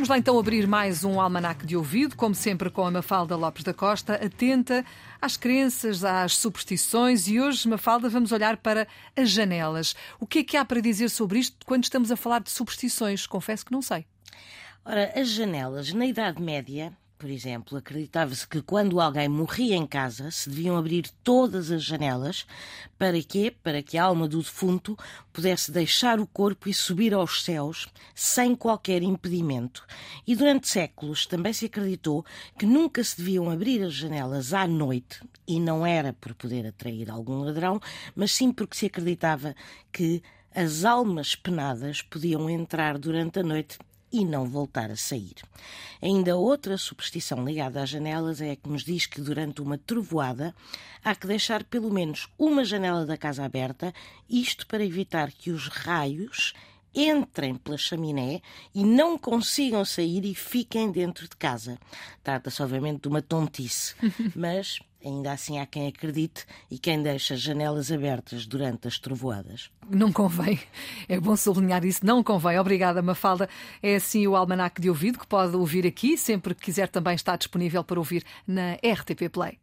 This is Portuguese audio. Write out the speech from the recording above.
Vamos lá então abrir mais um almanaque de ouvido, como sempre com a Mafalda Lopes da Costa, atenta às crenças, às superstições e hoje, Mafalda, vamos olhar para as janelas. O que é que há para dizer sobre isto quando estamos a falar de superstições? Confesso que não sei. Ora, as janelas, na Idade Média, por exemplo, acreditava-se que quando alguém morria em casa se deviam abrir todas as janelas. Para quê? Para que a alma do defunto pudesse deixar o corpo e subir aos céus sem qualquer impedimento. E durante séculos também se acreditou que nunca se deviam abrir as janelas à noite, e não era por poder atrair algum ladrão, mas sim porque se acreditava que as almas penadas podiam entrar durante a noite e não voltar a sair. Ainda outra superstição ligada às janelas é a que nos diz que durante uma trovoada há que deixar pelo menos uma janela da casa aberta, isto para evitar que os raios entrem pela chaminé e não consigam sair e fiquem dentro de casa. Trata-se, obviamente, de uma tontice, mas ainda assim há quem acredite e quem deixa janelas abertas durante as trovoadas. Não convém. É bom sublinhar isso. Não convém. Obrigada, Mafalda. É assim o Almanac de Ouvido que pode ouvir aqui. Sempre que quiser também está disponível para ouvir na RTP Play.